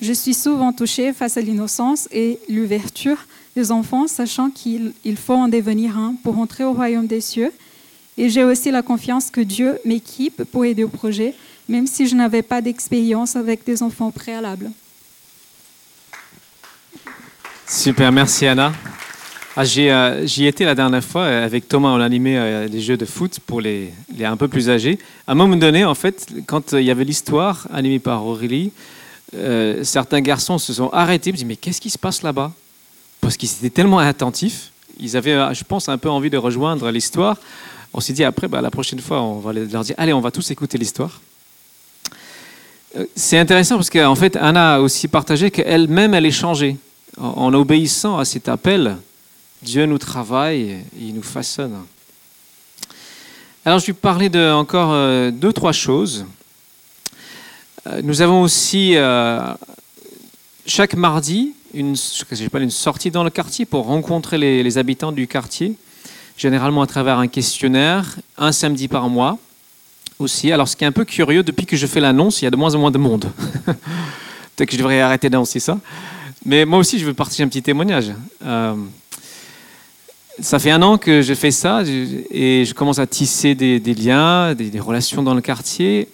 Je suis souvent touchée face à l'innocence et l'ouverture des enfants, sachant qu'il faut en devenir un pour entrer au royaume des cieux. Et j'ai aussi la confiance que Dieu m'équipe pour aider au projet, même si je n'avais pas d'expérience avec des enfants préalables. Super, merci Anna. Ah, euh, j'y étais la dernière fois euh, avec Thomas, on animait euh, des jeux de foot pour les, les, un peu plus âgés. À un moment donné, en fait, quand il y avait l'histoire animée par Aurélie, certains garçons se sont arrêtés, me dit mais qu'est-ce qui se passe là-bas? Parce qu'ils étaient tellement attentifs, ils avaient, je pense, un peu envie de rejoindre l'histoire. On s'est dit après, bah, la prochaine fois, on va leur dire allez, on va tous écouter l'histoire. C'est intéressant parce qu'en fait, Anna a aussi partagé qu'elle-même, elle est changée. En, obéissant à cet appel, Dieu nous travaille et il nous façonne. Alors, je vais parler de encore euh, deux, trois choses. Euh, nous avons aussi euh, chaque mardi une, une sortie dans le quartier pour rencontrer les habitants du quartier généralement à travers un questionnaire, un samedi par mois aussi. Alors, ce qui est un peu curieux, depuis que je fais l'annonce, il y a de moins en moins de monde. [laughs] Peut-être que je devrais arrêter d'annoncer ça. Mais moi aussi, je veux partager un petit témoignage. Euh, ça fait un an que je fais ça et je commence à tisser des, liens, des, relations dans le quartier.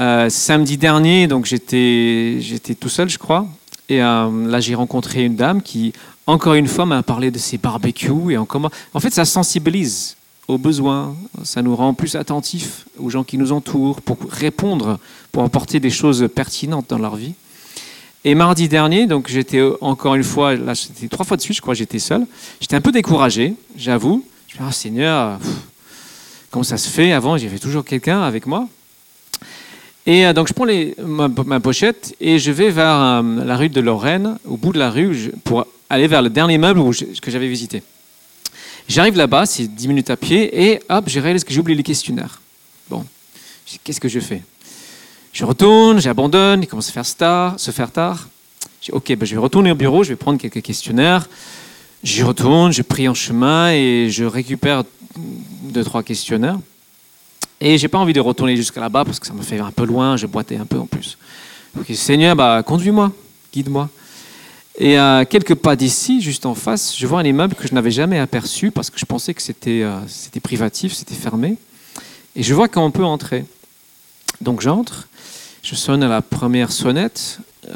Euh, samedi dernier, donc j'étais tout seul, je crois. Et euh, là, j'ai rencontré une dame qui, encore une fois, m'a parlé de ses barbecues et en comment. En fait, ça sensibilise aux besoins, ça nous rend plus attentifs aux gens qui nous entourent pour répondre, pour apporter des choses pertinentes dans leur vie. Et mardi dernier, donc j'étais encore une fois, là c'était trois fois de suite, je crois, j'étais seul. J'étais un peu découragé, j'avoue. Je me dit, ah, Seigneur, comment ça se fait? Avant, j'avais toujours quelqu'un avec moi. Et euh, donc je prends ma, pochette et je vais vers euh, la rue de Lorraine, au bout de la rue, pour aller vers le dernier meuble que j'avais visité. J'arrive là-bas, c'est 10 minutes à pied, et hop, je réalise que j'ai oublié les questionnaires. Bon, qu'est-ce que je fais? Je retourne, j'abandonne, il commence à faire tard, se faire tard. Je dis, ok, ben je vais retourner au bureau, je vais prendre quelques questionnaires. J'y retourne, je prie en chemin et je récupère deux, trois questionnaires. Et j'ai pas envie de retourner jusqu'à là-bas parce que ça me fait un peu loin, je boitais un peu en plus. Ok, Seigneur, bah, conduis-moi, guide-moi. Et à quelques pas d'ici, juste en face, je vois un immeuble que je n'avais jamais aperçu parce que je pensais que c'était euh, privatif, c'était fermé. Et je vois qu'on peut entrer. Donc j'entre, je sonne à la première sonnette euh,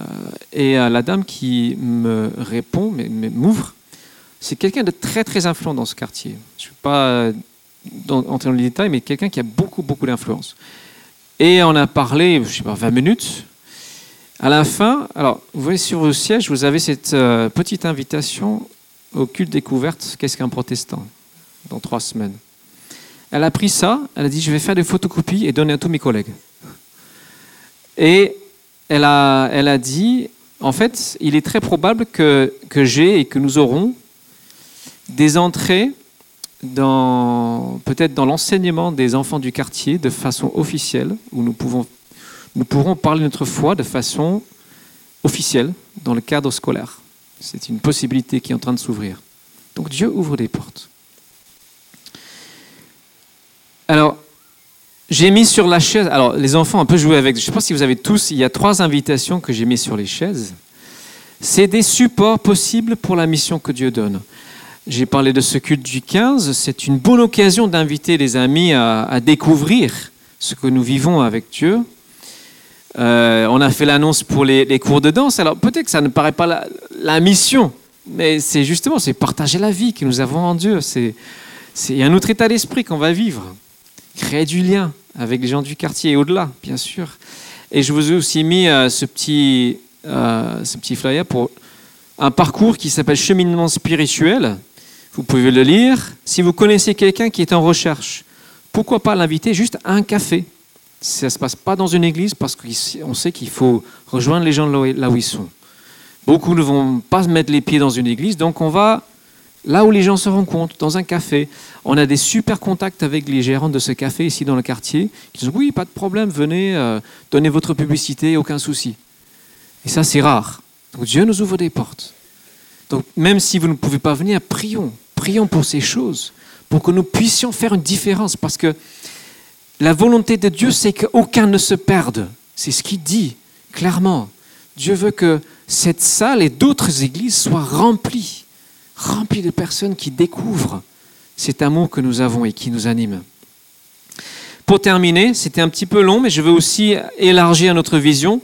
et la dame qui me répond, m'ouvre, c'est quelqu'un de très très influent dans ce quartier. Je ne vais pas entrer dans les détails, mais quelqu'un qui a beaucoup, beaucoup d'influence. Et on a parlé, je sais pas, 20 minutes. À la fin, alors, vous voyez sur vos sièges, vous avez cette euh, petite invitation au culte découverte Qu'est-ce qu'un protestant dans trois semaines. Elle a pris ça, elle a dit Je vais faire des photocopies et donner à tous mes collègues. Et elle a, elle a dit En fait, il est très probable que, que j'ai et que nous aurons des entrées dans, peut-être dans l'enseignement des enfants du quartier de façon officielle, où nous, pouvons, nous pourrons parler notre foi de façon officielle dans le cadre scolaire. C'est une possibilité qui est en train de s'ouvrir. Donc Dieu ouvre des portes. Alors, j'ai mis sur la chaise, alors les enfants un peu joué avec, je ne sais pas si vous avez tous, il y a trois invitations que j'ai mis sur les chaises. C'est des supports possibles pour la mission que Dieu donne. J'ai parlé de ce culte du 15. C'est une bonne occasion d'inviter les amis à, découvrir ce que nous vivons avec Dieu. Euh, on a fait l'annonce pour les, cours de danse. Alors peut-être que ça ne paraît pas la, mission, mais c'est justement c'est partager la vie que nous avons en Dieu. C'est un autre état d'esprit qu'on va vivre. Créer du lien avec les gens du quartier et au-delà, bien sûr. Et je vous ai aussi mis euh, ce, petit, euh, ce petit flyer pour un parcours qui s'appelle Cheminement spirituel Vous pouvez le lire. Si vous connaissez quelqu'un qui est en recherche, pourquoi pas l'inviter juste à un café? Ça ne se passe pas dans une église parce qu'on sait qu'il faut rejoindre les gens là où ils sont. Beaucoup ne vont pas mettre les pieds dans une église, donc on va là où les gens se rencontrent, dans un café. On a des super contacts avec les gérants de ce café ici dans le quartier. Ils disent oui, pas de problème, venez, euh, donnez votre publicité, aucun souci. Et ça, c'est rare. Donc Dieu nous ouvre des portes. Donc même si vous ne pouvez pas venir, prions. Prions pour ces choses, pour que nous puissions faire une différence. Parce que la volonté de Dieu, c'est qu'aucun ne se perde. C'est ce qu'il dit clairement. Dieu veut que cette salle et d'autres églises soient remplies, remplies de personnes qui découvrent cet amour que nous avons et qui nous anime. Pour terminer, c'était un petit peu long, mais je veux aussi élargir notre vision.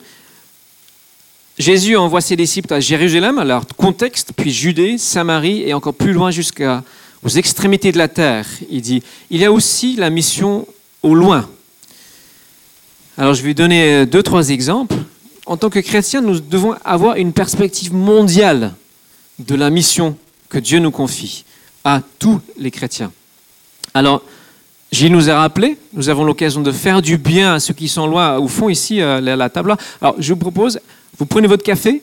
Jésus envoie ses disciples à Jérusalem, à leur contexte, puis Judée, Samarie et encore plus loin jusqu'aux extrémités de la terre. Il dit, il y a aussi la mission au loin. Alors je vais donner deux, trois exemples. En tant que chrétiens, nous devons avoir une perspective mondiale de la mission que Dieu nous confie à tous les chrétiens. Alors, Gilles nous a rappelé, nous avons l'occasion de faire du bien à ceux qui sont loin, au fond ici, à la table. Alors, je vous propose, vous prenez votre café,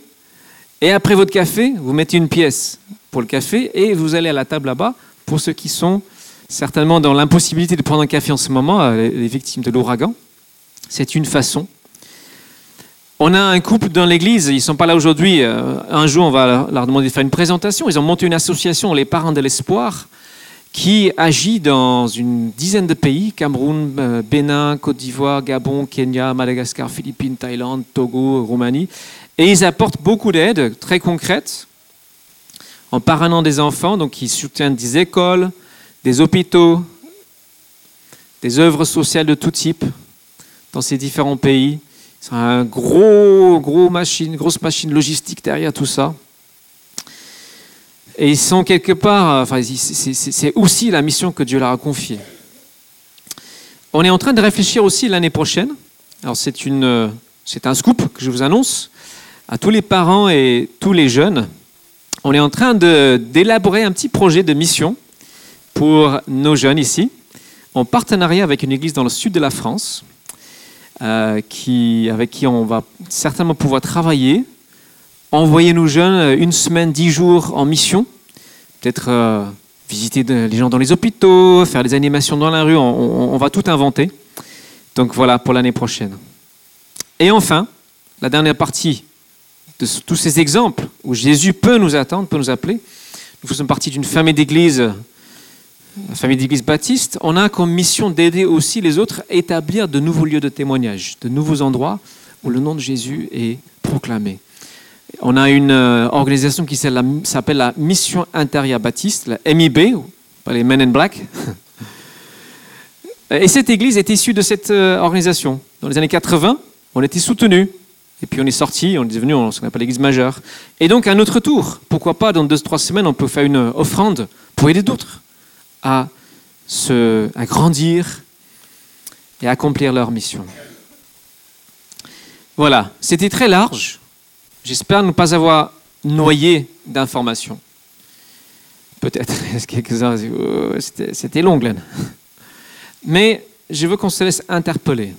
et après votre café, vous mettez une pièce pour le café, et vous allez à la table là-bas, pour ceux qui sont certainement dans l'impossibilité de prendre un café en ce moment, euh, les victimes de l'ouragan. C'est une façon. On a un couple dans l'église, ils ne sont pas là aujourd'hui. Euh, un jour, on va leur demander de faire une présentation. Ils ont monté une association, les parents de l'espoir, qui agit dans une dizaine de pays Cameroun, euh, Bénin, Côte d'Ivoire, Gabon, Kenya, Madagascar, Philippines, Thaïlande, Togo, Roumanie. Et ils apportent beaucoup d'aide très concrètes en parrainant des enfants. Donc, ils soutiennent des écoles, des hôpitaux, des œuvres sociales de tout type dans ces différents pays. C'est un gros, gros machine, grosse machine logistique derrière tout ça. Et ils sont quelque part, enfin, c'est aussi la mission que Dieu leur a confiée. On est en train de réfléchir aussi l'année prochaine. Alors c'est une, c'est un scoop que je vous annonce à tous les parents et tous les jeunes. On est en train d'élaborer un petit projet de mission pour nos jeunes ici, en partenariat avec une église dans le sud de la France, euh, qui, avec qui on va certainement pouvoir travailler envoyer nos jeunes euh, une semaine, dix jours en mission, peut-être euh, visiter les gens dans les hôpitaux, faire des animations dans la rue, on, va tout inventer. Donc voilà pour l'année prochaine. Et enfin, la dernière partie de tous ces exemples où Jésus peut nous attendre, peut nous appeler. Nous faisons partie d'une famille d'église, la famille d'église baptiste. On a comme mission d'aider aussi les autres à établir de nouveaux lieux de témoignage, de nouveaux endroits où le nom de Jésus est proclamé. On a une euh, organisation qui s'appelle la Mission Intérieure Baptiste, la MIB, pas les Men in Black. [laughs] Et cette église est issue de cette euh, organisation. Dans les années 80, on était soutenu. Et puis on est sorti, on est devenu ce qu'on appelle l'église majeure. Et donc à notre tour, pourquoi pas dans deux, trois semaines, on peut faire une offrande pour aider d'autres à, se, grandir et accomplir leur mission. Voilà, c'était très large. J'espère ne pas avoir noyé d'informations. Peut-être, [laughs] quelques-uns oh, c'était long, Glenn. [laughs] Mais je veux qu'on se laisse interpeller.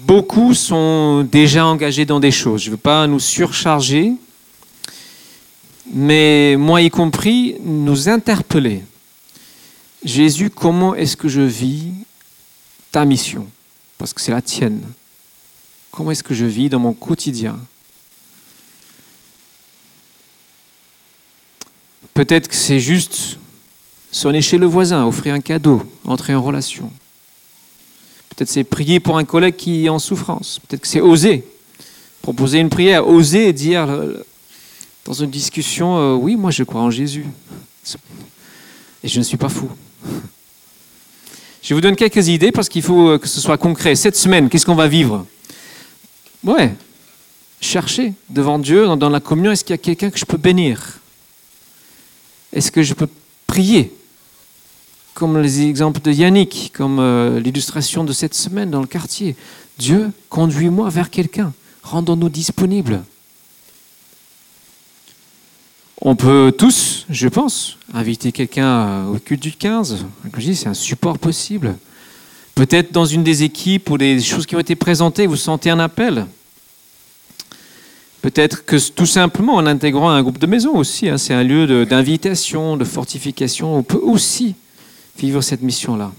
Beaucoup sont déjà engagés dans des choses. Je ne veux pas nous surcharger, mais moi y compris, nous interpeller. Jésus, comment est-ce que je vis ta mission? Parce que c'est la tienne. Comment est-ce que je vis dans mon quotidien? Peut-être que c'est juste sonner chez le voisin, offrir un cadeau, entrer en relation. Peut-être c'est prier pour un collègue qui est en souffrance. Peut-être que c'est oser, proposer une prière, oser dire dans une discussion, euh, oui, moi je crois en Jésus. Et je ne suis pas fou. Je vous donne quelques idées parce qu'il faut euh, que ce soit concret. Cette semaine, qu'est-ce qu'on va vivre? Ouais, chercher devant Dieu, dans la communion, est-ce qu'il y a quelqu'un que je peux bénir? Est-ce que je peux prier? Comme les exemples de Yannick, comme euh, l'illustration de cette semaine dans le quartier. Dieu, conduis-moi vers quelqu'un. Rendons-nous disponibles. On peut tous, je pense, inviter quelqu'un au culte du 15. Comme je dis, c'est un support possible. Peut-être dans une des équipes ou des choses qui ont été présentées, vous sentez un appel. Peut-être que tout simplement en intégrant un groupe de maison aussi, hein, c'est un lieu d'invitation, de, fortification, on peut aussi vivre cette mission-là.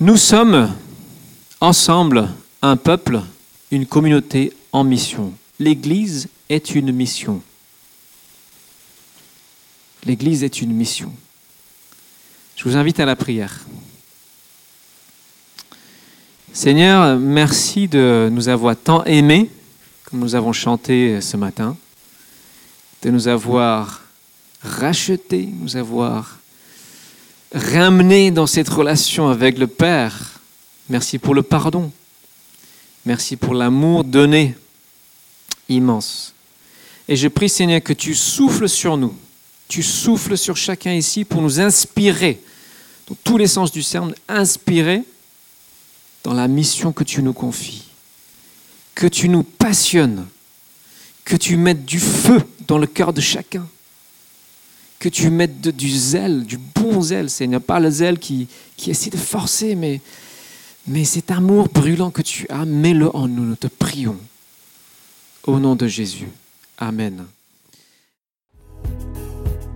Nous sommes ensemble un peuple, une communauté en mission. L'Église est une mission. L'Église est une mission. Je vous invite à la prière. Seigneur, merci de nous avoir tant aimés, comme nous avons chanté ce matin, de nous avoir rachetés, nous avoir ramenés dans cette relation avec le Père. Merci pour le pardon. Merci pour l'amour donné, immense. Et je prie, Seigneur, que tu souffles sur nous, tu souffles sur chacun ici pour nous inspirer, dans tous les sens du terme, inspirer dans la mission que tu nous confies. Que tu nous passionnes. Que tu mettes du feu dans le cœur de chacun. Que tu mettes du zèle, du bon zèle, Seigneur. Pas le zèle qui, qui essaie de forcer, mais, mais cet amour brûlant que tu as, mets-le en nous. Nous te prions. Au nom de Jésus. Amen.